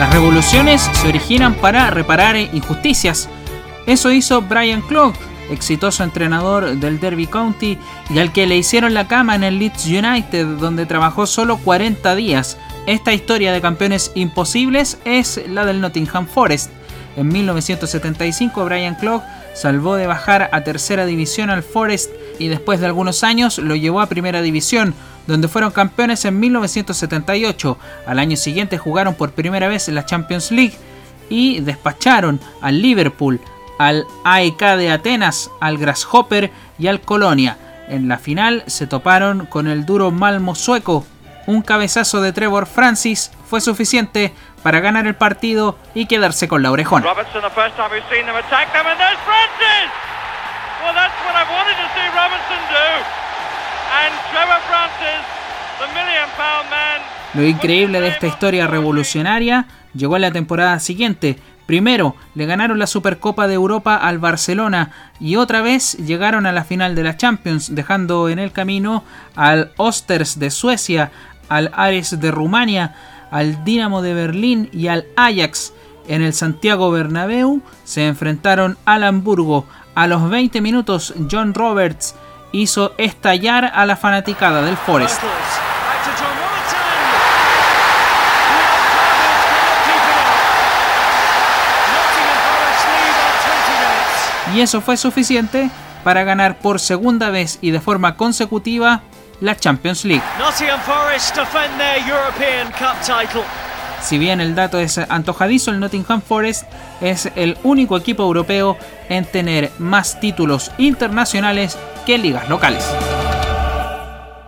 Las revoluciones se originan para reparar injusticias. Eso hizo Brian Clough, exitoso entrenador del Derby County y al que le hicieron la cama en el Leeds United, donde trabajó solo 40 días. Esta historia de campeones imposibles es la del Nottingham Forest. En 1975 Brian Clough salvó de bajar a tercera división al Forest y después de algunos años lo llevó a primera división, donde fueron campeones en 1978. Al año siguiente jugaron por primera vez en la Champions League y despacharon al Liverpool, al AEK de Atenas, al Grasshopper y al Colonia. En la final se toparon con el duro Malmo sueco. Un cabezazo de Trevor Francis fue suficiente para ganar el partido y quedarse con la orejona. Lo increíble de esta historia revolucionaria llegó a la temporada siguiente. Primero, le ganaron la Supercopa de Europa al Barcelona y otra vez llegaron a la final de la Champions, dejando en el camino al Osters de Suecia, al Ares de Rumania, al Dinamo de Berlín y al Ajax. En el Santiago Bernabéu se enfrentaron al Hamburgo. A los 20 minutos, John Roberts hizo estallar a la fanaticada del Forest. Y eso fue suficiente para ganar por segunda vez y de forma consecutiva la Champions League. Si bien el dato es antojadizo, el Nottingham Forest es el único equipo europeo en tener más títulos internacionales que ligas locales.